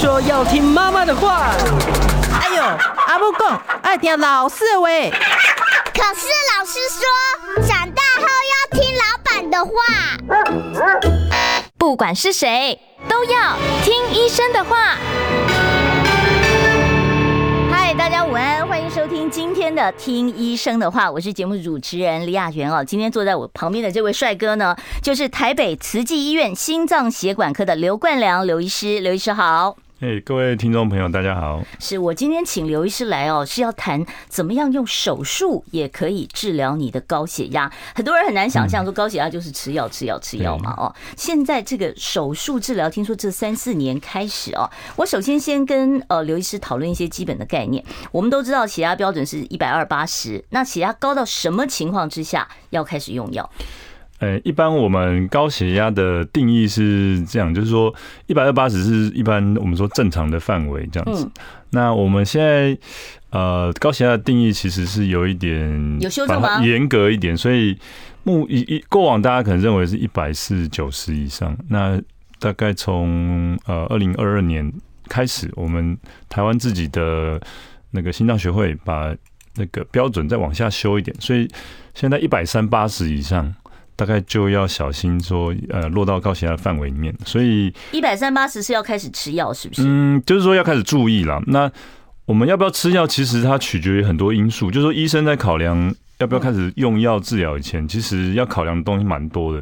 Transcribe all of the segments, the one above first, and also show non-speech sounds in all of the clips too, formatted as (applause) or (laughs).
说要听妈妈的话。哎呦，阿母讲爱听老师喂。可是老师说，长大后要听老板的话。不管是谁，都要听医生的话。嗨，大家午安，欢迎收听今天的《听医生的话》，我是节目主持人李雅媛哦。今天坐在我旁边的这位帅哥呢，就是台北慈济医院心脏血管科的刘冠良刘医师，刘医师好。哎，hey, 各位听众朋友，大家好。是我今天请刘医师来哦，是要谈怎么样用手术也可以治疗你的高血压。很多人很难想象说高血压就是吃药、吃药、吃药嘛哦。现在这个手术治疗，听说这三四年开始哦。我首先先跟呃刘医师讨论一些基本的概念。我们都知道血压标准是一百二八十，那血压高到什么情况之下要开始用药？呃，一般我们高血压的定义是这样，就是说一百二八十是一般我们说正常的范围这样子。那我们现在呃高血压的定义其实是有一点有修正吗？严格一点，所以目一一过往大家可能认为是一百四九十以上。那大概从呃二零二二年开始，我们台湾自己的那个心脏学会把那个标准再往下修一点，所以现在一百三八十以上。大概就要小心说，呃，落到高血压的范围里面，所以一百三八十是要开始吃药，是不是？嗯，就是说要开始注意了。那我们要不要吃药？其实它取决于很多因素。就是说，医生在考量要不要开始用药治疗以前，其实要考量的东西蛮多的。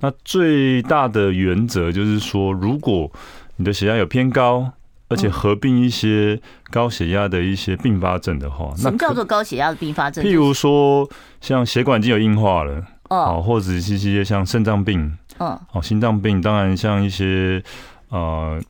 那最大的原则就是说，如果你的血压有偏高，而且合并一些高血压的一些并发症的话，什么叫做高血压的并发症？譬如说，像血管已经有硬化了。哦，或者是一些像肾脏病，嗯，哦，心脏病，当然像一些呃，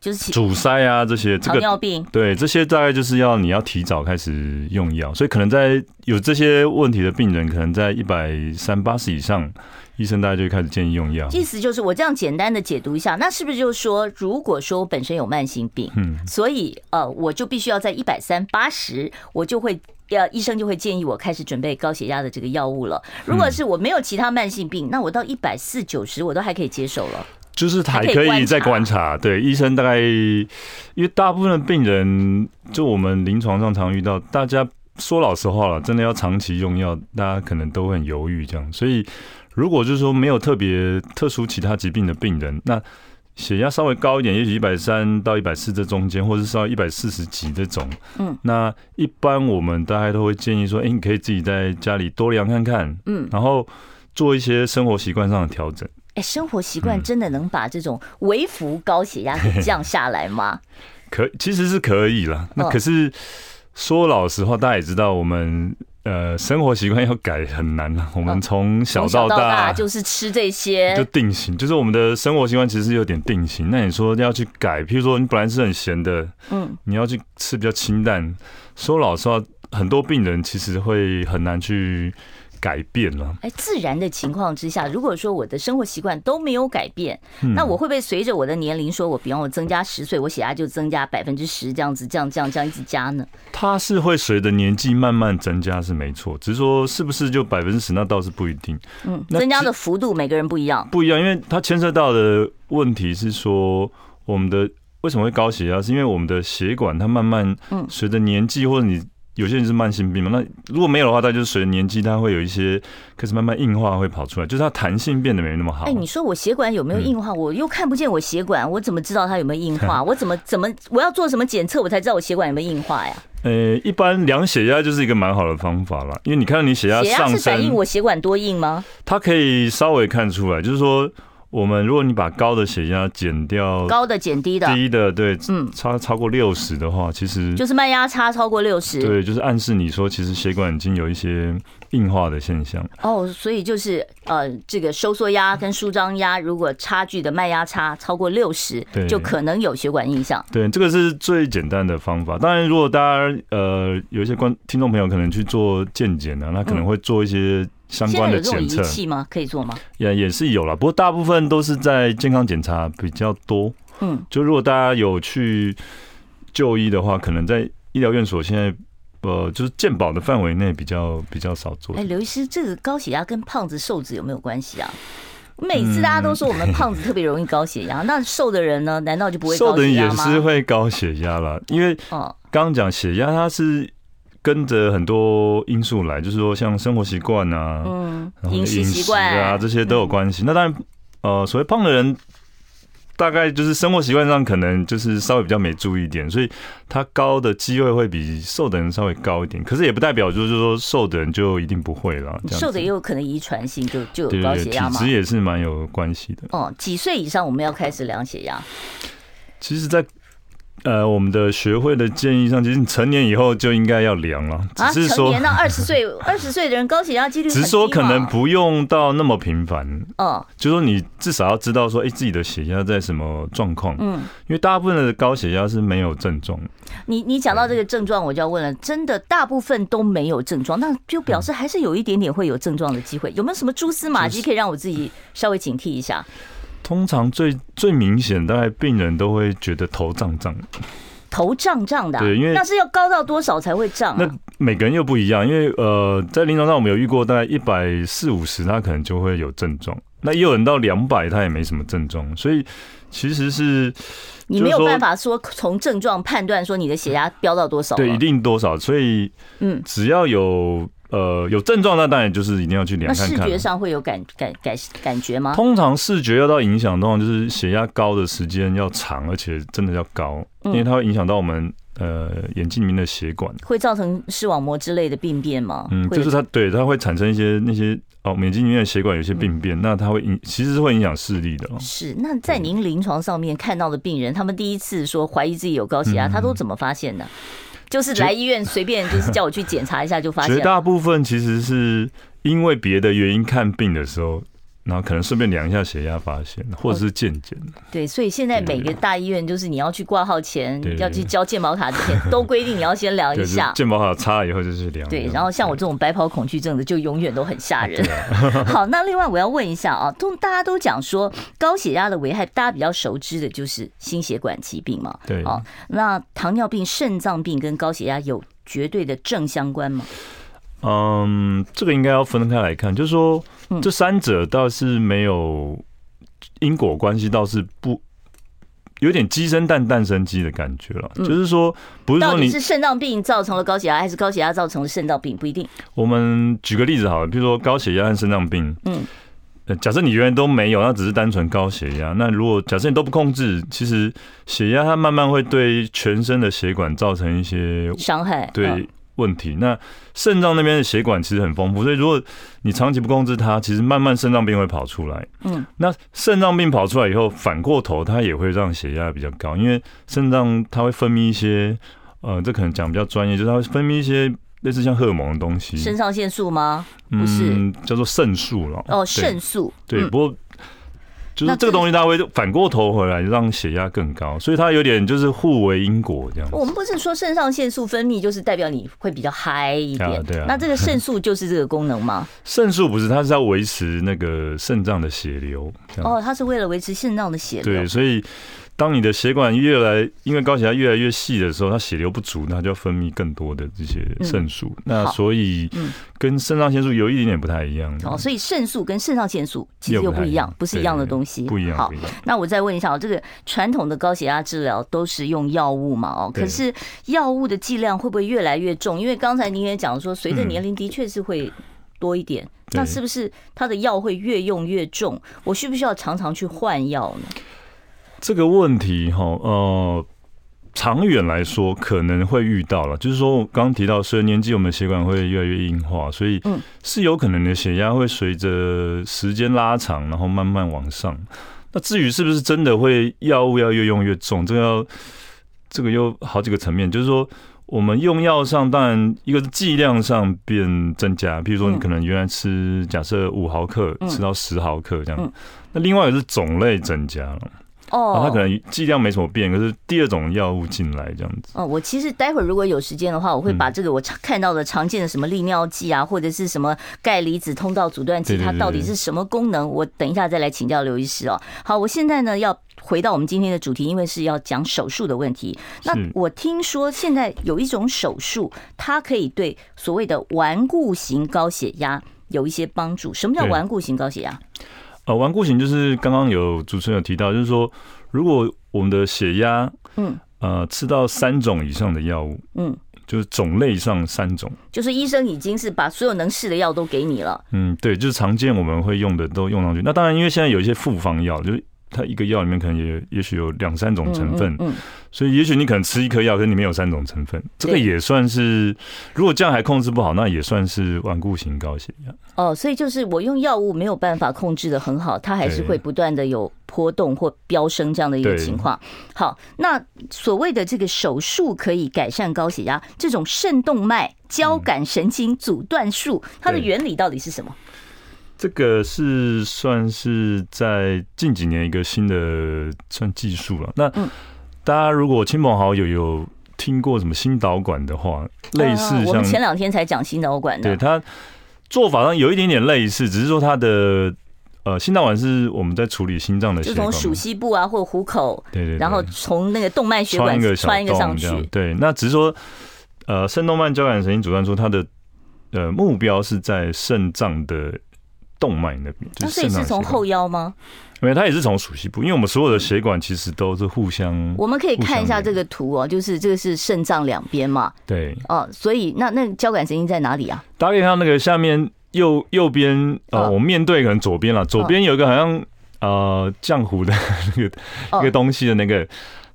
就是阻塞啊这些，这个糖尿病，对，这些大概就是要你要提早开始用药，所以可能在有这些问题的病人，可能在一百三八十以上，医生大家就开始建议用药。意思就是我这样简单的解读一下，那是不是就是说，如果说我本身有慢性病，嗯，所以呃，我就必须要在一百三八十，我就会。要医生就会建议我开始准备高血压的这个药物了。如果是我没有其他慢性病，那我到一百四九十我都还可以接受了。就是还可以再观察，对医生大概，因为大部分的病人，就我们临床上常遇到，大家说老实话了，真的要长期用药，大家可能都很犹豫这样。所以如果就是说没有特别特殊其他疾病的病人，那。血压稍微高一点，也许一百三到一百四这中间，或者是稍微一百四十几这种。嗯，那一般我们大概都会建议说，哎，你可以自己在家里多量看看。嗯，然后做一些生活习惯上的调整。哎，生活习惯真的能把这种微幅高血压给降下来吗？(laughs) 可其实是可以了。那可是说老实话，大家也知道我们。呃，生活习惯要改很难了。我们从小到大就是吃这些，就定型，就是我们的生活习惯其实有点定型。那你说要去改，譬如说你本来是很咸的，嗯，你要去吃比较清淡。说老实话，很多病人其实会很难去。改变了，哎，自然的情况之下，如果说我的生活习惯都没有改变，那我会不会随着我的年龄，说我比方我增加十岁，我血压就增加百分之十这样子，这样这样这样一直加呢？它是会随着年纪慢慢增加，是没错，只是说是不是就百分之十，那倒是不一定。嗯，增加的幅度每个人不一样，不一样，因为它牵涉到的问题是说，我们的为什么会高血压，是因为我们的血管它慢慢随着年纪或者你。有些人是慢性病嘛，那如果没有的话，它就是随着年纪，它会有一些开始慢慢硬化，会跑出来，就是它弹性变得没那么好。哎，你说我血管有没有硬化？我又看不见我血管，我怎么知道它有没有硬化？(laughs) 我怎么怎么我要做什么检测，我才知道我血管有没有硬化呀？(laughs) 呃，一般量血压就是一个蛮好的方法啦，因为你看到你血压上升，血压是反映我血管多硬吗？它可以稍微看出来，就是说。我们如果你把高的血压减掉，高的减低的，低的对，嗯，差超过六十的话，其实就是脉压差超过六十，对，就是暗示你说其实血管已经有一些硬化的现象。哦，所以就是呃，这个收缩压跟舒张压如果差距的脉压差超过六十，对，就可能有血管印象。对，这个是最简单的方法。当然，如果大家呃有一些观听众朋友可能去做健检呢，那可能会做一些。相关的检测仪器吗？可以做吗？也也是有了，不过大部分都是在健康检查比较多。嗯，就如果大家有去就医的话，可能在医疗院所现在呃，就是健保的范围内比较比较少做。哎，刘医师，这个高血压跟胖子瘦子有没有关系啊？每次大家都说我们胖子特别容易高血压，(laughs) 那瘦的人呢？难道就不会高血压吗？瘦的人也是会高血压啦，因为刚刚讲血压，它是跟着很多因素来，就是说像生活习惯啊，嗯，饮食习惯啊，这些都有关系。那当然，呃，所谓胖的人。大概就是生活习惯上可能就是稍微比较没注意一点，所以他高的机会会比瘦的人稍微高一点。可是也不代表就是说瘦的人就一定不会了。瘦的也有可能遗传性就就有高血压嘛？体质也是蛮有关系的。哦，几岁以上我们要开始量血压？其实，在呃，我们的学会的建议上，其实你成年以后就应该要量了。只是说，成年到二十岁，(laughs) 二十岁的人高血压几率。只是说可能不用到那么频繁。嗯，就说你至少要知道说，哎，自己的血压在什么状况。嗯，因为大部分的高血压是没有症状。你你讲到这个症状，我就要问了，真的大部分都没有症状，那就表示还是有一点点会有症状的机会。有没有什么蛛丝马迹可以让我自己稍微警惕一下？通常最最明显，大概病人都会觉得头胀胀，头胀胀的，对，因为那是要高到多少才会胀？那每个人又不一样，因为呃，在临床上我们有遇过，大概一百四五十，他可能就会有症状，那也有人到两百，他也没什么症状，所以其实是你没有办法说从症状判断说你的血压飙到多少，对，一定多少，所以嗯，只要有。呃，有症状那当然就是一定要去量看看。视觉上会有感感感感觉吗？通常视觉要到影响，通常就是血压高的时间要长，而且真的要高，因为它会影响到我们呃眼睛里面的血管，会造成视网膜之类的病变吗？嗯，就是它对它会产生一些那些哦，眼睛里面的血管有些病变，那它会影其实是会影响视力的。是，那在您临床上面看到的病人，他们第一次说怀疑自己有高血压，他都怎么发现的？就是来医院随便就是叫我去检查一下就发现，绝大部分其实是因为别的原因看病的时候。然后可能顺便量一下血压，发现或者是健检。对，所以现在每个大医院就是你要去挂号前，要去交健保卡之前，都规定你要先量一下。健保卡插了以后就是量。对，然后像我这种白袍恐惧症的，就永远都很吓人。(laughs) 好，那另外我要问一下啊，都大家都讲说高血压的危害，大家比较熟知的就是心血管疾病嘛。对。哦，那糖尿病、肾脏病跟高血压有绝对的正相关吗？嗯，这个应该要分开来看，就是说。这三者倒是没有因果关系，倒是不有点鸡生蛋，蛋生鸡的感觉了。就是说，不是说你是肾脏病造成了高血压，还是高血压造成了肾脏病，不一定。我们举个例子好了，比如说高血压和肾脏病，嗯，假设你原来都没有，那只是单纯高血压。那如果假设你都不控制，其实血压它慢慢会对全身的血管造成一些伤害，对。问题，那肾脏那边的血管其实很丰富，所以如果你长期不控制它，其实慢慢肾脏病会跑出来。嗯，那肾脏病跑出来以后，反过头它也会让血压比较高，因为肾脏它会分泌一些，呃，这可能讲比较专业，就是它会分泌一些类似像荷尔蒙的东西。肾上腺素吗？不是，嗯，叫做肾素了。哦，肾素。对，不过。就是这个东西，它会反过头回来让血压更高，所以它有点就是互为因果这样。我们不是说肾上腺素分泌就是代表你会比较嗨一点，对啊。那这个肾素就是这个功能吗？(laughs) 肾素不是，它是要维持那个肾脏的血流。哦，它是为了维持肾脏的血流。对，所以。当你的血管越来，因为高血压越来越细的时候，它血流不足，那就要分泌更多的这些肾素。那所以，跟肾上腺素有一点点不太一样。哦，所以肾素跟肾上腺素其实又不一样，不是一样的东西。不一样。好，那我再问一下，这个传统的高血压治疗都是用药物嘛？哦，可是药物的剂量会不会越来越重？因为刚才您也讲说，随着年龄的确是会多一点。那是不是它的药会越用越重？我需不需要常常去换药呢？这个问题哈，呃，长远来说可能会遇到了，就是说我刚刚提到，随着年纪，我们血管会越来越硬化，所以是有可能的血压会随着时间拉长，然后慢慢往上。那至于是不是真的会药物要越用越重，这个要这个有好几个层面，就是说我们用药上，当然一个是剂量上变增加，比如说你可能原来吃假设五毫克，吃到十毫克这样，那另外也是种类增加了。哦，它可能剂量没什么变，可是第二种药物进来这样子。哦，我其实待会儿如果有时间的话，我会把这个我看到的常见的什么利尿剂啊，或者是什么钙离子通道阻断剂，它到底是什么功能？我等一下再来请教刘医师哦。好，我现在呢要回到我们今天的主题，因为是要讲手术的问题。那我听说现在有一种手术，它可以对所谓的顽固型高血压有一些帮助。什么叫顽固型高血压？呃，顽固型就是刚刚有主持人有提到，就是说，如果我们的血压，嗯，呃，吃到三种以上的药物，嗯，就是种类上三种，就是医生已经是把所有能试的药都给你了。嗯，对，就是常见我们会用的都用上去。那当然，因为现在有一些复方药，就是。它一个药里面可能也也许有两三种成分，嗯，所以也许你可能吃一颗药，可是里面有三种成分，这个也算是，如果这样还控制不好，那也算是顽固型高血压。哦，所以就是我用药物没有办法控制的很好，它还是会不断的有波动或飙升这样的一个情况。好，那所谓的这个手术可以改善高血压，这种肾动脉交感神经阻断术，它的原理到底是什么？这个是算是在近几年一个新的算技术了。那大家如果亲朋好友有听过什么心导管的话，类似像我们前两天才讲心导管的，对，它做法上有一点点类似，只是说它的呃心导管是我们在处理心脏的，就从鼠膝部啊或虎口，对对，然后从那个动脉血管穿一个上去，对，那只是说呃肾动脉交感神经阻断术，它的呃目标是在肾脏的。动脉那边，那所以是从后腰吗？没有，它也是从鼠蹊部，因为我们所有的血管其实都是互相。我们可以看一下这个图哦，就是这个是肾脏两边嘛。对。哦，所以那那交感神经在哪里啊？大家可以看到那个下面右右边，呃，我面对可能左边了，左边有一个好像呃浆糊的那个一个东西的那个。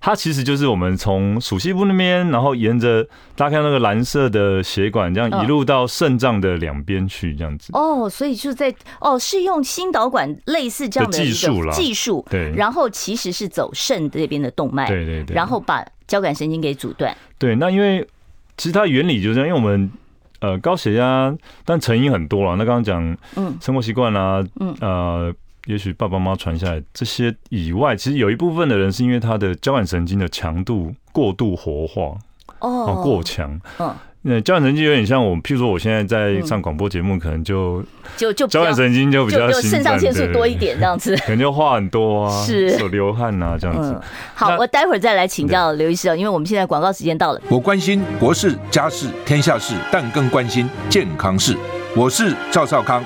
它其实就是我们从鼠蹊部那边，然后沿着大家看那个蓝色的血管，这样一路到肾脏的两边去，这样子。哦，所以就在哦，是用心导管类似这样的技术了，技术对。然后其实是走肾这边的动脉，对对对。然后把交感神经给阻断。对，那因为其实它原理就是这样，因为我们呃高血压，但成因很多了。那刚刚讲嗯生活习惯啊，嗯呃。也许爸爸妈妈传下来这些以外，其实有一部分的人是因为他的交感神经的强度过度活化哦，过强。嗯，那交感神经有点像我，譬如说我现在在上广播节目，可能就就就交感神经就比较肾上腺素多一点这样子，(laughs) 可能就话很多啊，是手流汗啊这样子。好，我待会儿再来请教刘医师哦，因为我们现在广告时间到了。我关心国事、家事、天下事，但更关心健康事。我是赵少康。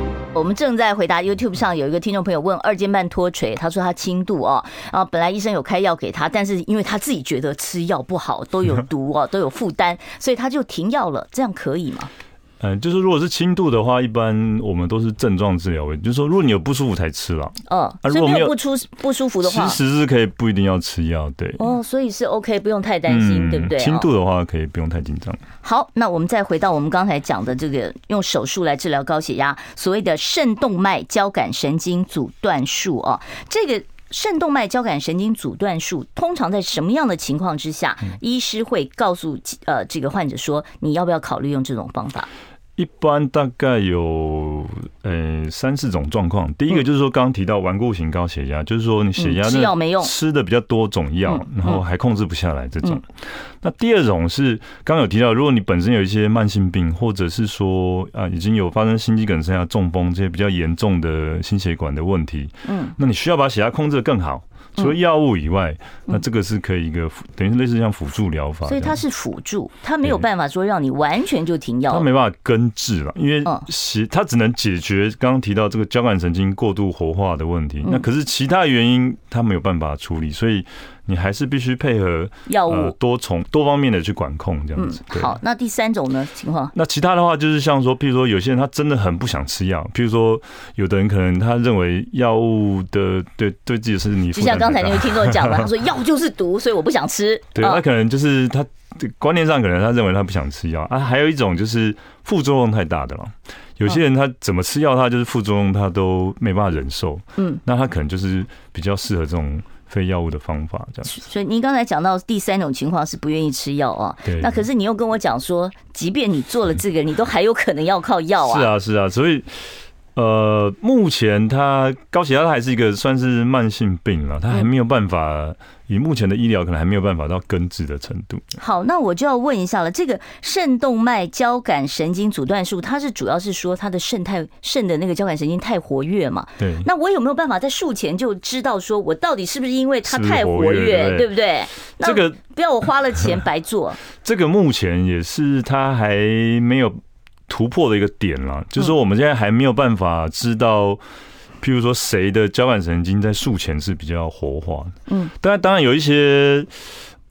我们正在回答 YouTube 上有一个听众朋友问二尖瓣脱垂，他说他轻度哦，啊本来医生有开药给他，但是因为他自己觉得吃药不好，都有毒哦，都有负担，所以他就停药了，这样可以吗？嗯，就是如果是轻度的话，一般我们都是症状治疗为主，就是说，如果你有不舒服才吃了。嗯，如果没有不出不舒服的话，其实是可以不一定要吃药，对。哦，所以是 OK，不用太担心，对不对？轻度的话可以不用太紧张。好，那我们再回到我们刚才讲的这个用手术来治疗高血压，所谓的肾动脉交感神经阻断术哦，这个。肾动脉交感神经阻断术通常在什么样的情况之下，医师会告诉呃这个患者说，你要不要考虑用这种方法？一般大概有呃三四种状况。第一个就是说，刚刚提到顽固型高血压，就是说你血压吃药没用，吃的比较多种药，然后还控制不下来这种。那第二种是刚刚有提到，如果你本身有一些慢性病，或者是说啊已经有发生心肌梗塞啊、中风这些比较严重的心血管的问题，嗯，那你需要把血压控制得更好。除了药物以外，那这个是可以一个等于是类似像辅助疗法，所以它是辅助，它没有办法说让你完全就停药，它没办法根治了，因为血它只能解决刚刚提到这个交感神经过度活化的问题，那可是其他原因它没有办法处理，所以。你还是必须配合药物多重多方面的去管控这样子。好，那第三种呢情况？那其他的话就是像说，譬如说有些人他真的很不想吃药，譬如说有的人可能他认为药物的对对自己是你，就像刚才那位听众讲的，(laughs) 他说药就是毒，所以我不想吃。对，他可能就是他观念上可能他认为他不想吃药啊。还有一种就是副作用太大的了，有些人他怎么吃药，他就是副作用他都没办法忍受。嗯，那他可能就是比较适合这种。非药物的方法，这样。所以您刚才讲到第三种情况是不愿意吃药啊。对。那可是你又跟我讲说，即便你做了这个，你都还有可能要靠药啊。是啊，是啊。所以呃，目前他高血压，它还是一个算是慢性病了，他还没有办法，以目前的医疗可能还没有办法到根治的程度。好，那我就要问一下了，这个肾动脉交感神经阻断术，它是主要是说它的肾太肾的那个交感神经太活跃嘛？对。那我有没有办法在术前就知道说我到底是不是因为它太活跃，对不对？这个不要我花了钱白做。(laughs) 这个目前也是他还没有。突破的一个点了，就是说我们现在还没有办法知道，譬如说谁的交感神经在术前是比较活化的。嗯，当然，当然有一些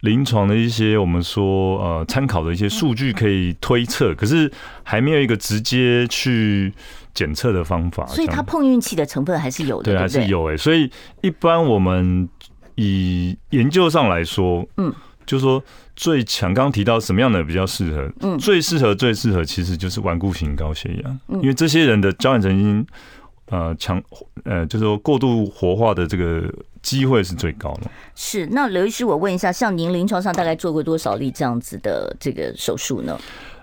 临床的一些我们说呃参考的一些数据可以推测，可是还没有一个直接去检测的方法。所以它碰运气的成分还是有的，对，还是有诶。所以一般我们以研究上来说，嗯。就是说最强，刚刚提到什么样的比较适合？嗯，最适合最适合其实就是顽固型高血压，因为这些人的交感神经呃强呃，就是说过度活化的这个机会是最高的。是，那刘医师，我问一下，像您临床上大概做过多少例这样子的这个手术呢？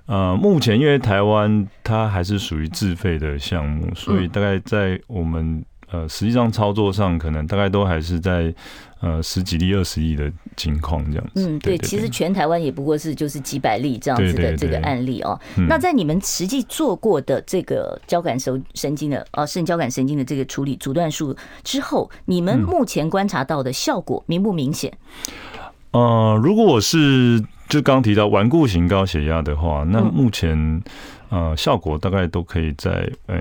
呃，目前因为台湾它还是属于自费的项目，所以大概在我们呃实际上操作上，可能大概都还是在。呃，十几例、二十亿的情况这样子。嗯，对，其实全台湾也不过是就是几百例这样子的这个案例哦。那在你们实际做过的这个交感神神经的呃肾交感神经的这个处理阻断术之后，你们目前观察到的效果明不明显？呃，如果我是就刚提到顽固型高血压的话，那目前呃效果大概都可以在呃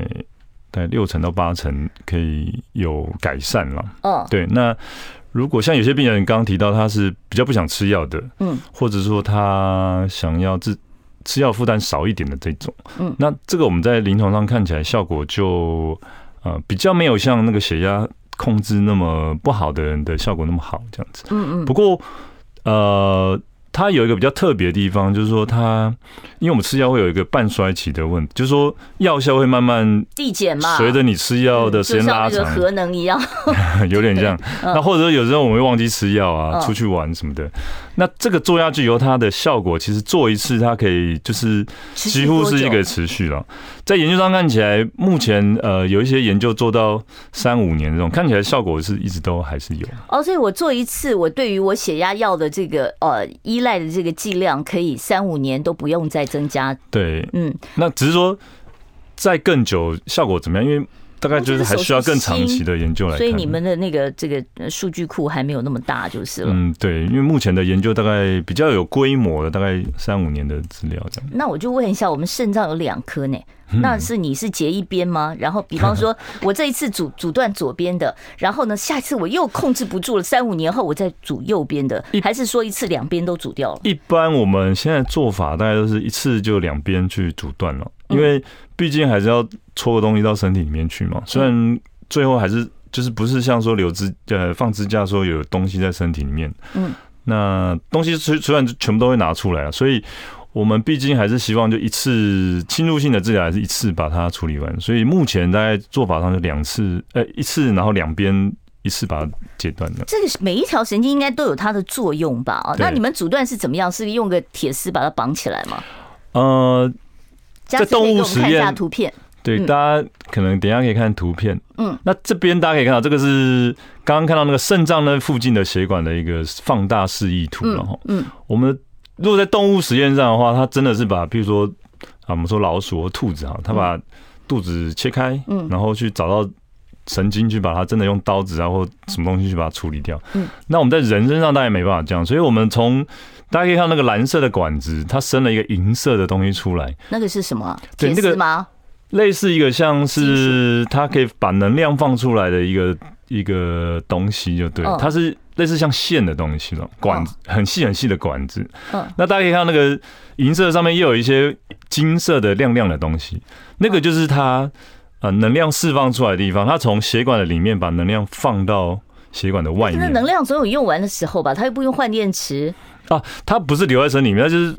大概六成到八成可以有改善了。嗯，对，那。如果像有些病人刚刚提到他是比较不想吃药的，嗯，或者说他想要治吃药负担少一点的这种，嗯，那这个我们在临床上看起来效果就呃比较没有像那个血压控制那么不好的人的效果那么好这样子，嗯嗯。不过呃。它有一个比较特别的地方，就是说它，因为我们吃药会有一个半衰期的问题，就是说药效会慢慢递减嘛，随着你吃药的时间拉长，核能一样，(laughs) 有点像。那或者说有时候我们会忘记吃药啊，出去玩什么的。那这个做下去以后，它的效果其实做一次，它可以就是几乎是一个持续了。在研究上看起来，目前呃有一些研究做到三五年这种，看起来效果是一直都还是有。哦，所以我做一次，我对于我血压药的这个呃依赖的这个剂量，可以三五年都不用再增加。对，嗯，那只是说在更久效果怎么样？因为大概就是还需要更长期的研究来，所以你们的那个这个数据库还没有那么大，就是了。嗯，对，因为目前的研究大概比较有规模的，大概三五年的资料这样。那我就问一下，我们肾脏有两颗呢，那是你是截一边吗？然后，比方说 (laughs) 我这一次阻阻断左边的，然后呢，下一次我又控制不住了，三五年后我再阻右边的，还是说一次两边都阻掉了？一般我们现在做法大概都是一次就两边去阻断了，因为毕竟还是要戳个东西到身体里面去嘛。虽然最后还是就是不是像说留支呃放支架说有东西在身体里面，嗯，那东西虽虽然全部都会拿出来了，所以我们毕竟还是希望就一次侵入性的治疗还是一次把它处理完。所以目前大概做法上就两次，呃，一次然后两边一次把它截断的。这个每一条神经应该都有它的作用吧？啊，那你们阻断是怎么样？是用个铁丝把它绑起来吗？呃。在动物实验图片，对，大家可能等一下可以看图片。嗯，那这边大家可以看到，这个是刚刚看到那个肾脏那附近的血管的一个放大示意图，然后，嗯，我们如果在动物实验上的话，它真的是把，比如说啊，我们说老鼠或兔子啊，它把肚子切开，嗯，然后去找到神经，去把它真的用刀子啊或什么东西去把它处理掉。嗯，那我们在人身上大概没办法这样，所以我们从大家可以看到那个蓝色的管子，它伸了一个银色的东西出来。那个是什么？对，那个类似一个像是它可以把能量放出来的一个一个东西，就对，它是类似像线的东西了，管子很细很细的管子。嗯，那大家可以看到那个银色上面又有一些金色的亮亮的东西，那个就是它呃能量释放出来的地方。它从血管的里面把能量放到血管的外面。那能量总有用完的时候吧？它又不用换电池。啊，它不是留在身里面，它就是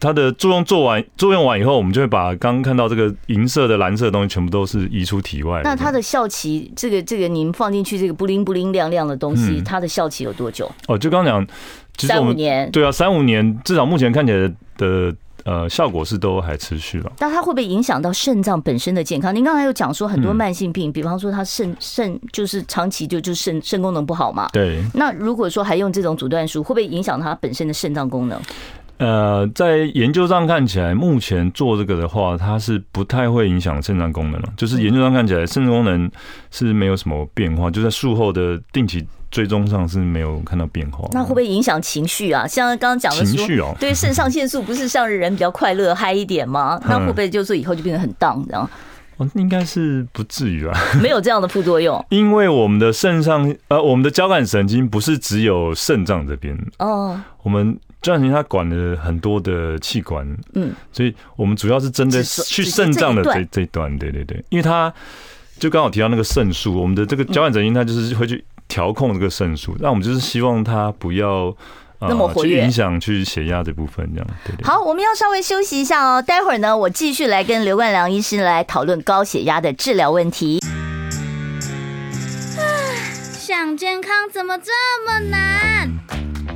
它的作用做完，作用完以后，我们就会把刚刚看到这个银色的、蓝色的东西全部都是移出体外。那它的效期，这个这个您放进去这个布灵布灵亮亮的东西，它的效期有多久？哦，就刚刚讲，三五年。对啊，三五年，至少目前看起来的呃，效果是都还持续了。那它会不会影响到肾脏本身的健康？您刚才有讲说很多慢性病，比方说它肾肾就是长期就就肾肾功能不好嘛。对。那如果说还用这种阻断术，会不会影响它本身的肾脏功能？呃，在研究上看起来，目前做这个的话，它是不太会影响肾脏功能了。就是研究上看起来，肾脏功能是没有什么变化，就在术后的定期。追踪上是没有看到变化，那会不会影响情绪啊？像刚刚讲的情绪哦，对，肾上腺素不是让人比较快乐嗨一点吗？那会不会就是以后就变得很 down 这样？哦，应该是不至于啊？没有这样的副作用，(laughs) 因为我们的肾上呃，我们的交感神经不是只有肾脏这边哦，我们交感神经它管了很多的器官，嗯，所以我们主要是针对去肾脏的这这一段，对对对，因为它就刚好提到那个肾素，我们的这个交感神经它就是会去。调控这个肾素，那我们就是希望它不要那么活跃，去影响去血压这部分，这样对对。好，我们要稍微休息一下哦，待会儿呢，我继续来跟刘冠良医师来讨论高血压的治疗问题。想健康怎么这么难？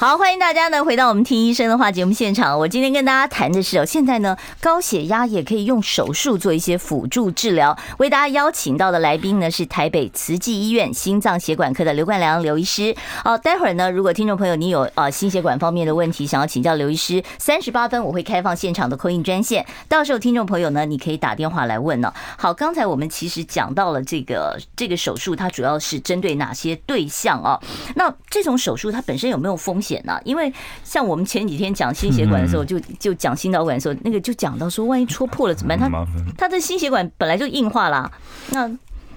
好，欢迎大家呢回到我们听医生的话节目现场。我今天跟大家谈的是哦，现在呢高血压也可以用手术做一些辅助治疗。为大家邀请到的来宾呢是台北慈济医院心脏血管科的刘冠良刘医师。好，待会儿呢，如果听众朋友你有啊心血管方面的问题想要请教刘医师，三十八分我会开放现场的扣印专线，到时候听众朋友呢你可以打电话来问呢。好，刚才我们其实讲到了这个这个手术，它主要是针对哪些对象啊？那这种手术它本身有没有风险？险呢？因为像我们前几天讲心血管的时候，就就讲心导管的时候，那个就讲到说，万一戳破了怎么办？他他的心血管本来就硬化啦。那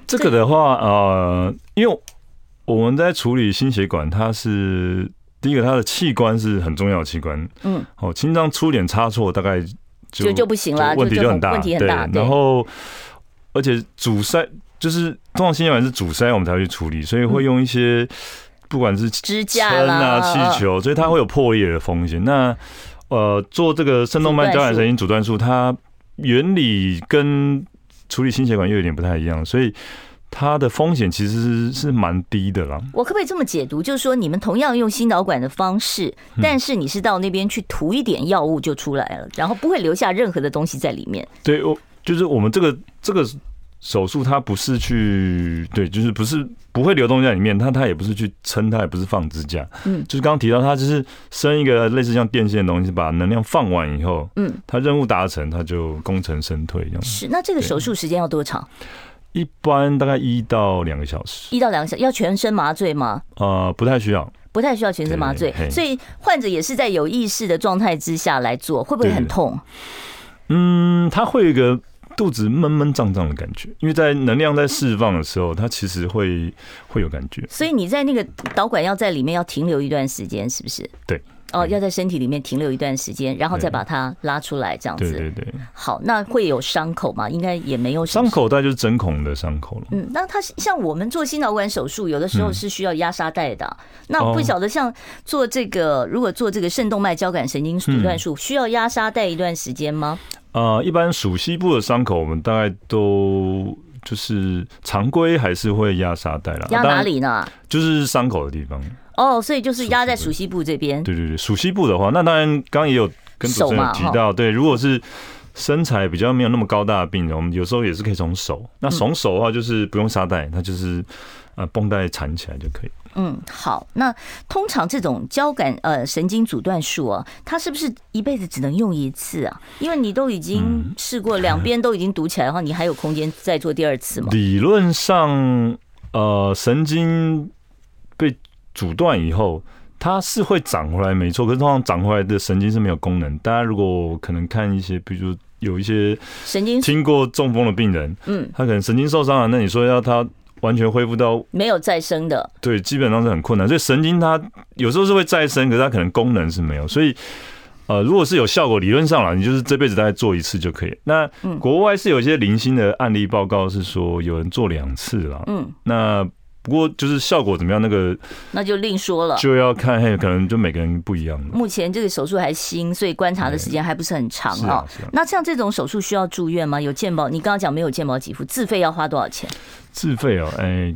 这个的话，呃，因为我们在处理心血管，它是第一个，它的器官是很重要的器官。嗯，哦，心脏出点差错，大概就就就不行了，问题就很大，问题很大。然后，而且阻塞就是通常心血管是阻塞，我们才会去处理，所以会用一些。不管是支架啦、气球，所以它会有破裂的风险。那呃，做这个肾动脉交感神经阻断术，它原理跟处理心血管又有点不太一样，所以它的风险其实是蛮低的啦。我可不可以这么解读？就是说，你们同样用心导管的方式，但是你是到那边去涂一点药物就出来了，然后不会留下任何的东西在里面。对，我就是我们这个这个。手术它不是去对，就是不是不会流动在里面，它它也不是去撑，它也不是放支架，嗯，就是刚刚提到它就是生一个类似像电线的东西，把能量放完以后，嗯，它任务达成，它就功成身退这样。是，那这个手术时间要多长？一般大概一到两个小时。一到两个小时，要全身麻醉吗？呃，不太需要，不太需要全身麻醉，所以患者也是在有意识的状态之下来做，会不会很痛？嗯，它会有一个。肚子闷闷胀胀的感觉，因为在能量在释放的时候，它其实会会有感觉。所以你在那个导管要在里面要停留一段时间，是不是？对。哦，要在身体里面停留一段时间，然后再把它拉出来，这样子。对对对。好，那会有伤口吗？应该也没有。伤口大概就是针孔的伤口了。嗯，那它像我们做心导管手术，有的时候是需要压沙袋的。那不晓得像做这个，如果做这个肾动脉交感神经阻断术，需要压沙袋一段时间吗？呃，一般属膝部的伤口，我们大概都就是常规还是会压沙袋啦。压哪里呢？就是伤口的地方。哦，所以就是压在属西部这边。对对对，属西部的话，那当然刚刚也有跟主持人提到，对，如果是身材比较没有那么高大的病人，我们有时候也是可以从手。那从手的话，就是不用沙袋，它就是呃绷带缠起来就可以。嗯，好。那通常这种交感呃神经阻断术啊，它是不是一辈子只能用一次啊？因为你都已经试过两边都已经堵起来的话，你还有空间再做第二次吗？理论上，呃，神经被阻断以后，它是会长回来，没错。可是通常长回来的神经是没有功能。大家如果可能看一些，比如有一些神经听过中风的病人，嗯，他可能神经受伤了，那你说要他。完全恢复到没有再生的，对，基本上是很困难。所以神经它有时候是会再生，可是它可能功能是没有。所以，呃，如果是有效果，理论上啦，你就是这辈子大概做一次就可以。那国外是有一些零星的案例报告，是说有人做两次了。嗯，那不过就是效果怎么样，那个那就另说了，就要看，可能就每个人不一样。目前这个手术还新，所以观察的时间还不是很长啊。那像这种手术需要住院吗？有健保？你刚刚讲没有健保给付，自费要花多少钱？自费哦，哎。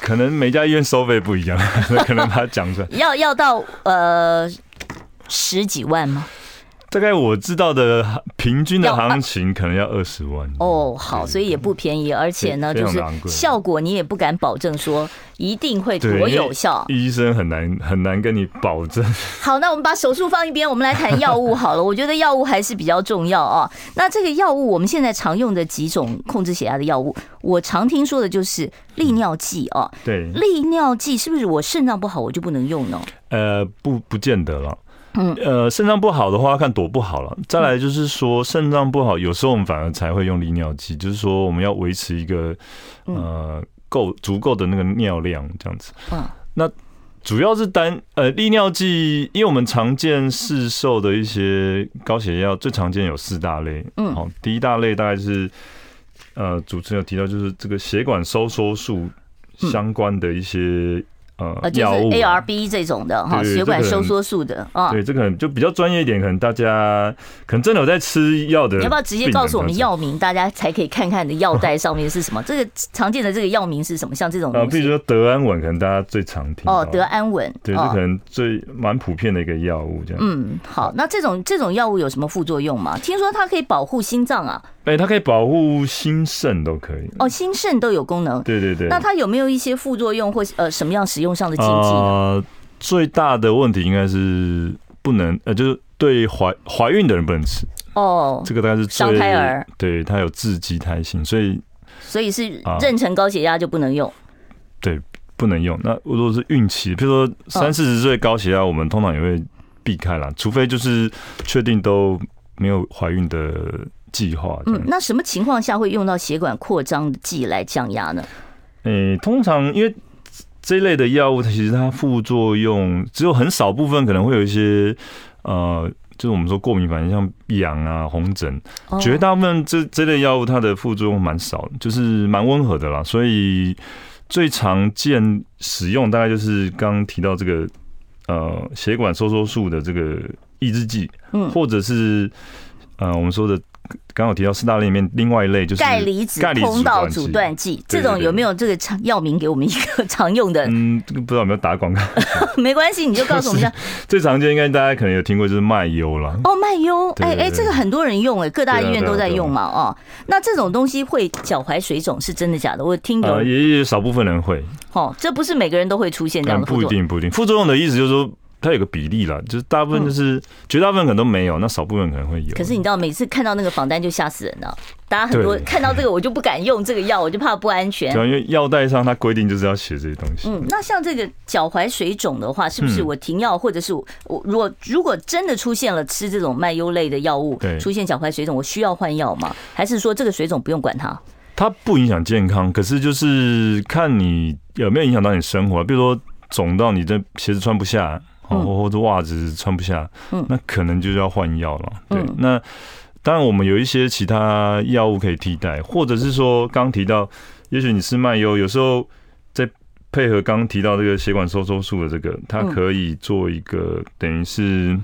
可能每家医院收费不一样，(laughs) 可能他讲出来要要到呃十几万吗？大概我知道的平均的行情可能要二十万哦，好，所以也不便宜，而且呢，就是效果你也不敢保证说一定会多有效，医生很难很难跟你保证。(laughs) 好，那我们把手术放一边，我们来谈药物好了。我觉得药物还是比较重要啊。那这个药物我们现在常用的几种控制血压的药物，我常听说的就是利尿剂啊。对，利尿剂是不是我肾脏不好我就不能用呢？呃，不，不见得了。嗯，呃，肾脏不好的话，看多不好了。再来就是说，肾脏不好，有时候我们反而才会用利尿剂，就是说我们要维持一个呃够足够的那个尿量这样子。嗯，那主要是单呃利尿剂，因为我们常见市售的一些高血压，最常见有四大类。嗯，好，第一大类大概是呃主持人有提到，就是这个血管收缩术相关的一些。呃，就是 ARB 这种的哈，血管收缩术的啊。对，这个可能就比较专业一点，可能大家可能真的有在吃药的。你要不要直接告诉我们药名，大家才可以看看你的药袋上面是什么？这个常见的这个药名是什么？像这种啊，比如说德安稳，可能大家最常听哦，德安稳，对，这可能最蛮普遍的一个药物这样。嗯，好，那这种这种药物有什么副作用吗？听说它可以保护心脏啊。哎，它可以保护心肾都可以哦，心肾都有功能。对对对。那它有没有一些副作用或呃什么样使用上的禁忌呢？呃，最大的问题应该是不能呃，就是对怀怀孕的人不能吃哦。这个大概是伤胎儿，对，它有致畸胎性，所以所以是妊娠高血压就不能用。对，不能用。那如果是孕期，比如说三四十岁高血压，我们通常也会避开啦，除非就是确定都没有怀孕的。计划嗯，那什么情况下会用到血管扩张剂来降压呢？诶、欸，通常因为这一类的药物，它其实它副作用只有很少部分可能会有一些呃，就是我们说过敏反应，像痒啊、红疹，绝大部分这这类药物它的副作用蛮少，就是蛮温和的啦。所以最常见使用大概就是刚刚提到这个呃血管收缩术的这个抑制剂，嗯，或者是呃我们说的。刚好提到四大类里面，另外一类就是钙离子通道阻断剂。这种有没有这个常药名给我们一个常用的？嗯，这个不知道有没有打广告？(laughs) 没关系，你就告诉我们一下。(laughs) 最常见应该大家可能有听过，就是麦优了。哦，麦优，哎哎，这个很多人用哎，各大医院都在用嘛。哦，那这种东西会脚踝水肿是真的假的？我听有也有少部分人会。哦，这不是每个人都会出现这样的。不一定，不一定。副作用的意思就是说。它有个比例啦，就是大部分就是绝大部分可能都没有，那少部分可能会有。可是你知道，每次看到那个仿单就吓死人了。大家很多看到这个，我就不敢用这个药，我就怕不安全。对，因为药袋上它规定就是要写这些东西。嗯，那像这个脚踝水肿的话，是不是我停药，或者是我如果如果真的出现了吃这种麦优类的药物，出现脚踝水肿，我需要换药吗？还是说这个水肿不用管它？它不影响健康，可是就是看你有没有影响到你生活，比如说肿到你的鞋子穿不下。或或者袜子穿不下，那可能就是要换药了。对，那当然我们有一些其他药物可以替代，或者是说刚提到，也许你吃慢优，有时候在配合刚提到这个血管收缩术的这个，它可以做一个等于是。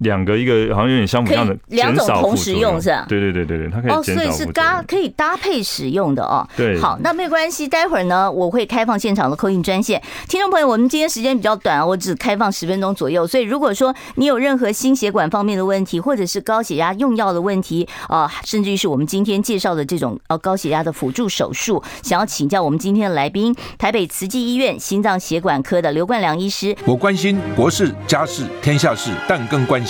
两个一个好像有点相辅相成，两种同时用是吧？对对对对对，它可以哦，所以是搭可以搭配使用的哦。对，好，那没有关系，待会儿呢我会开放现场的 call in 专线，听众朋友，我们今天时间比较短啊，我只开放十分钟左右，所以如果说你有任何心血管方面的问题，或者是高血压用药的问题啊，甚至于是我们今天介绍的这种呃高血压的辅助手术，想要请教我们今天的来宾，台北慈济医院心脏血管科的刘冠良医师。我关心国事、家事、天下事，但更关心。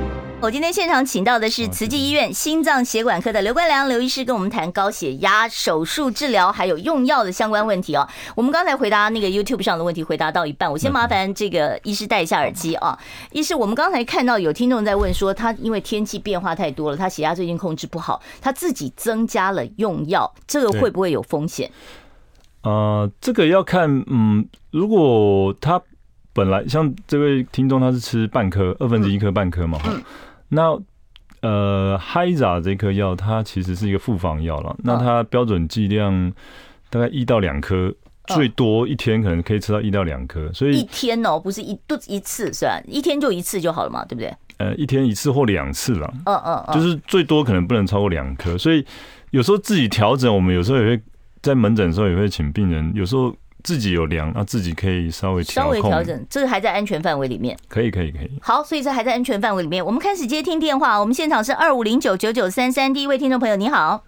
我今天现场请到的是慈济医院心脏血管科的刘冠良刘医师，跟我们谈高血压手术治疗还有用药的相关问题哦。我们刚才回答那个 YouTube 上的问题，回答到一半，我先麻烦这个医师戴一下耳机啊。医师，我们刚才看到有听众在问说，他因为天气变化太多了，他血压最近控制不好，他自己增加了用药，这个会不会有风险？啊、呃，这个要看，嗯，如果他本来像这位听众，他是吃半颗二分之一颗半颗嘛，嗯。那呃，Hyza 这颗药它其实是一个复方药了。那它标准剂量大概一到两颗，最多一天可能可以吃到一到两颗。所以一天哦，不是一都一次是吧？一天就一次就好了嘛，对不对？呃，一天一次或两次了。嗯嗯嗯，就是最多可能不能超过两颗。所以有时候自己调整，我们有时候也会在门诊的时候也会请病人，有时候。自己有量，那自己可以稍微稍微调整，这个还在安全范围里面。可以，可以，可以。好，所以这还在安全范围里面。我们开始接听电话，我们现场是二五零九九九三三，第一位听众朋友，你好。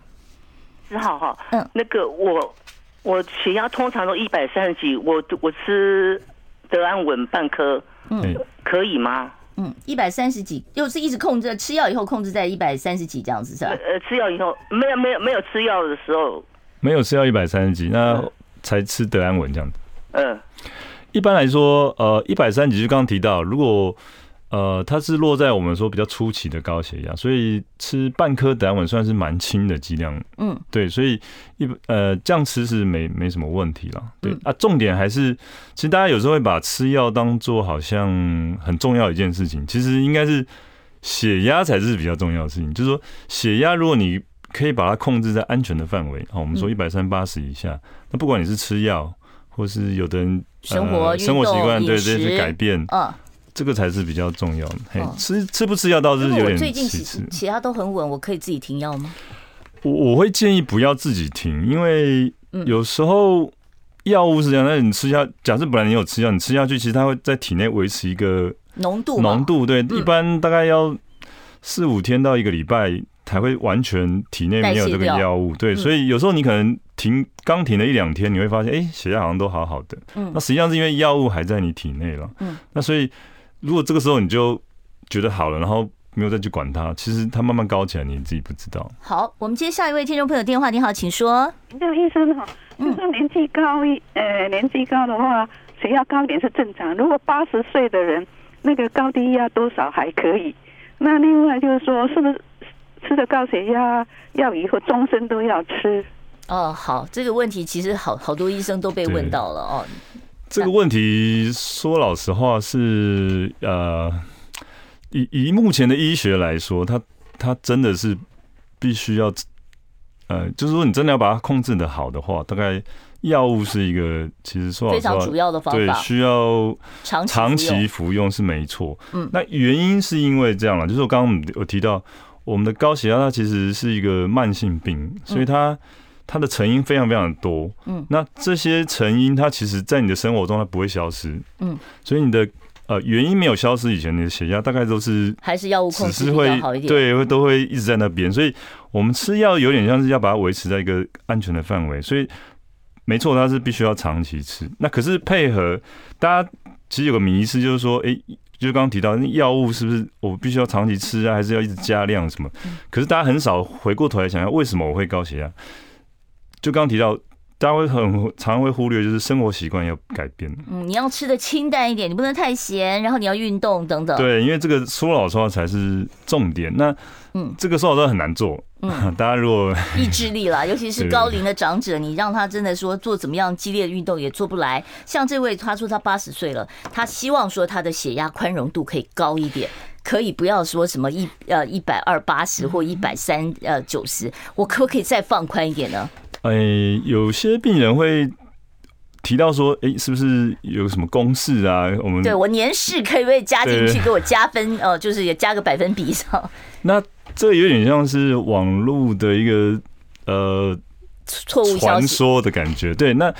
你好哈，嗯，那个我我血压通常都一百三十几，我我吃德安稳半颗，嗯，可以吗？嗯，一百三十几，又是一直控制，吃药以后控制在一百三十几这样子是吧？呃，吃药以后没有没有没有吃药的时候，没有吃药一百三十几，那。嗯才吃德安稳这样子。嗯，一般来说，呃，一百三十几就刚刚提到，如果呃它是落在我们说比较初期的高血压，所以吃半颗德安稳算是蛮轻的剂量。嗯，对，所以一呃这样吃是没没什么问题了。对啊，重点还是，其实大家有时候会把吃药当做好像很重要一件事情，其实应该是血压才是比较重要的事情。就是说，血压如果你可以把它控制在安全的范围，啊，我们说一百三八十以下。那不管你是吃药，或是有的人生活生活习惯对这些改变，嗯，这个才是比较重要的。嘿，吃吃不吃药倒是有点其次。最近血血压都很稳，我可以自己停药吗？我我会建议不要自己停，因为有时候药物是这样，那你吃下，假设本来你有吃药，你吃下去，其实它会在体内维持一个浓度浓度，对，一般大概要四五天到一个礼拜。才会完全体内没有这个药物，对，所以有时候你可能停刚停了一两天，你会发现，哎，血压好像都好好的，嗯，那实际上是因为药物还在你体内了，嗯，那所以如果这个时候你就觉得好了，然后没有再去管它，其实它慢慢高起来，你自己不知道。好，我们接下一位听众朋友电话，你好，请说。廖医生好，就是年纪高一，呃，年纪高的话，血压高一点是正常。如果八十岁的人，那个高低压多少还可以？那另外就是说，是不是？吃的高血压药以后终身都要吃哦。好，这个问题其实好好多医生都被问到了哦。这个问题说老实话是呃，以以目前的医学来说，它它真的是必须要呃，就是说你真的要把它控制的好的话，大概药物是一个其实说非常主要的方法，对，需要长期服用是没错。嗯，那原因是因为这样了，就是我刚刚有提到。我们的高血压它其实是一个慢性病，所以它它的成因非常非常的多。嗯，那这些成因它其实，在你的生活中它不会消失。嗯，所以你的呃原因没有消失以前，你的血压大概都是还是药物控制比较好一点。对，会都会一直在那边。所以我们吃药有点像是要把它维持在一个安全的范围。所以没错，它是必须要长期吃。那可是配合大家其实有个迷思，就是说，哎。就刚刚提到那药物是不是我必须要长期吃啊，还是要一直加量什么？可是大家很少回过头来想想，为什么我会高血压？就刚刚提到，大家会很常常会忽略，就是生活习惯要改变。嗯，你要吃的清淡一点，你不能太咸，然后你要运动等等。对，因为这个说老实话才是重点。那嗯，这个说老实话很难做。嗯，(laughs) 大家如果 (laughs) 意志力啦，(laughs) 尤其是高龄的长者，你让他真的说做怎么样激烈的运动也做不来。像这位，他说他八十岁了，他希望说他的血压宽容度可以高一点，可以不要说什么一呃一百二八十或一百三呃九十，我可不可以再放宽一点呢？哎，有些病人会提到说，哎，是不是有什么公式啊？我们对我年事可以不可以加进去给我加分？哦，就是也加个百分比上。(laughs) 那这有点像是网络的一个呃错误传说的感觉。对，那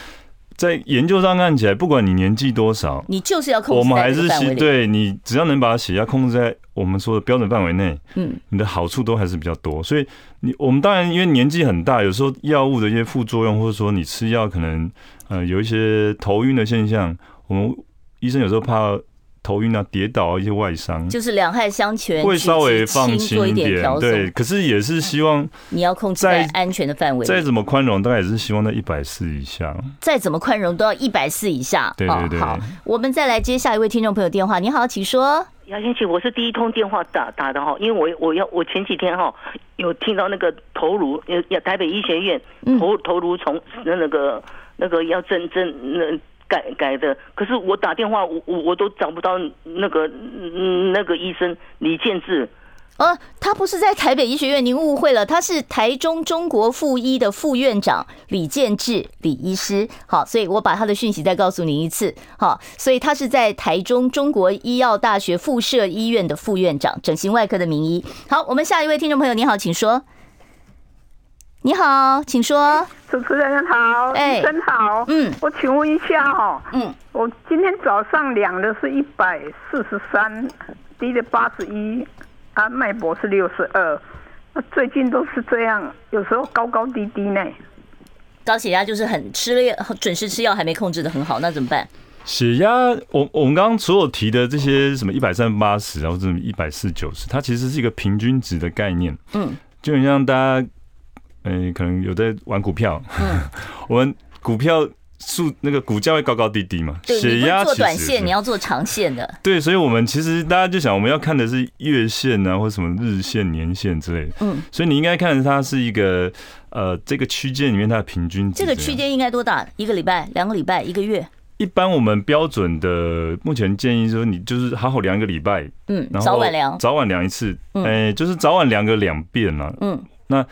在研究上看起来，不管你年纪多少，你就是要控制。我们还是对你只要能把血压控制在我们说的标准范围内，嗯，你的好处都还是比较多。所以你我们当然因为年纪很大，有时候药物的一些副作用，或者说你吃药可能呃有一些头晕的现象，我们医生有时候怕头晕啊、跌倒啊一些外伤，就是两害相权，会稍微放轻一点。对，可是也是希望你要控制在安全的范围。再怎么宽容，大概也是希望在一百四以下。再怎么宽容，都要一百四以下。对对对。好，我们再来接下一位听众朋友电话。你好，请说。杨先生，我是第一通电话打打的哈，因为我我要我前几天哈有听到那个头颅，要台北医学院头头颅从那那个那个要正正那改改的，可是我打电话我我我都找不到那个那个医生李建志。呃，他不是在台北医学院，您误会了，他是台中中国附医的副院长李建志李医师。好，所以我把他的讯息再告诉您一次。好，所以他是在台中中国医药大学附设医院的副院长，整形外科的名医。好，我们下一位听众朋友，你好，请说。你好，请说。主持人好，医生好。嗯，我请问一下哦，嗯，我今天早上量的是一百四十三，低的八十一。啊，脉搏是六十二，最近都是这样，有时候高高低低呢。高血压就是很吃了准时吃药还没控制的很好，那怎么办？血压，我我们刚刚所有提的这些什么一百三八十，然后什么一百四九十，它其实是一个平均值的概念。嗯，就很像大家，嗯、欸，可能有在玩股票，嗯，(laughs) 我们股票。数那个股价会高高低低嘛？血压做短线，你要做长线的。对，所以，我们其实大家就想，我们要看的是月线啊，或者什么日线、年线之类的。嗯，所以你应该看它是一个呃，这个区间里面它的平均值。这个区间应该多大？一个礼拜、两个礼拜、一个月？一般我们标准的目前建议说，你就是好好量一个礼拜，嗯，早晚量，早晚量一次，哎，就是早晚量个两遍啊。嗯，那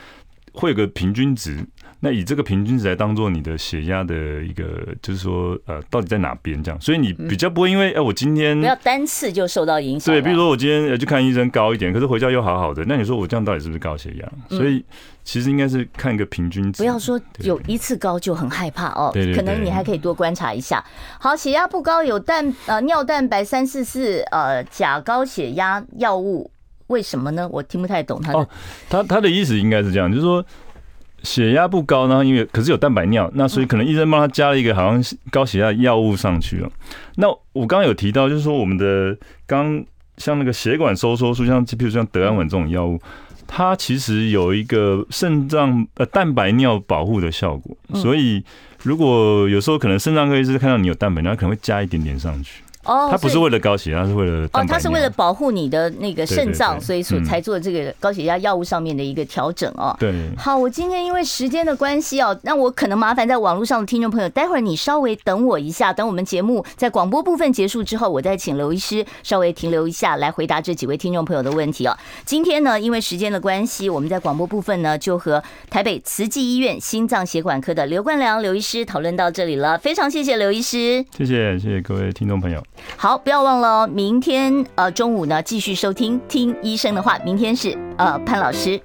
会有个平均值。那以这个平均值来当做你的血压的一个，就是说，呃，到底在哪边这样？所以你比较不会因为，哎，我今天不要单次就受到影响。对，比如说我今天去看医生高一点，可是回家又好好的，那你说我这样到底是不是高血压？所以其实应该是看一个平均值。不要说有一次高就很害怕哦，可能你还可以多观察一下。好，血压不高有蛋呃尿蛋白三四四呃假高血压药物，为什么呢？我听不太懂他的。哦，他他的意思应该是这样，就是说。血压不高呢，因为可是有蛋白尿，那所以可能医生帮他加了一个好像高血压药物上去了。那我刚刚有提到，就是说我们的刚像那个血管收缩术，像比如像德安稳这种药物，它其实有一个肾脏呃蛋白尿保护的效果，所以如果有时候可能肾脏科医师看到你有蛋白尿，可能会加一点点上去。哦，他不是为了高血压，是为了哦，他是为了保护你的那个肾脏，所以所才做这个高血压药物上面的一个调整哦。对，好，我今天因为时间的关系哦，那我可能麻烦在网络上的听众朋友，待会儿你稍微等我一下，等我们节目在广播部分结束之后，我再请刘医师稍微停留一下来回答这几位听众朋友的问题哦。今天呢，因为时间的关系，我们在广播部分呢就和台北慈济医院心脏血管科的刘冠良刘医师讨论到这里了，非常谢谢刘医师，谢谢谢谢各位听众朋友。好，不要忘了哦，明天呃中午呢继续收听听医生的话。明天是呃潘老师。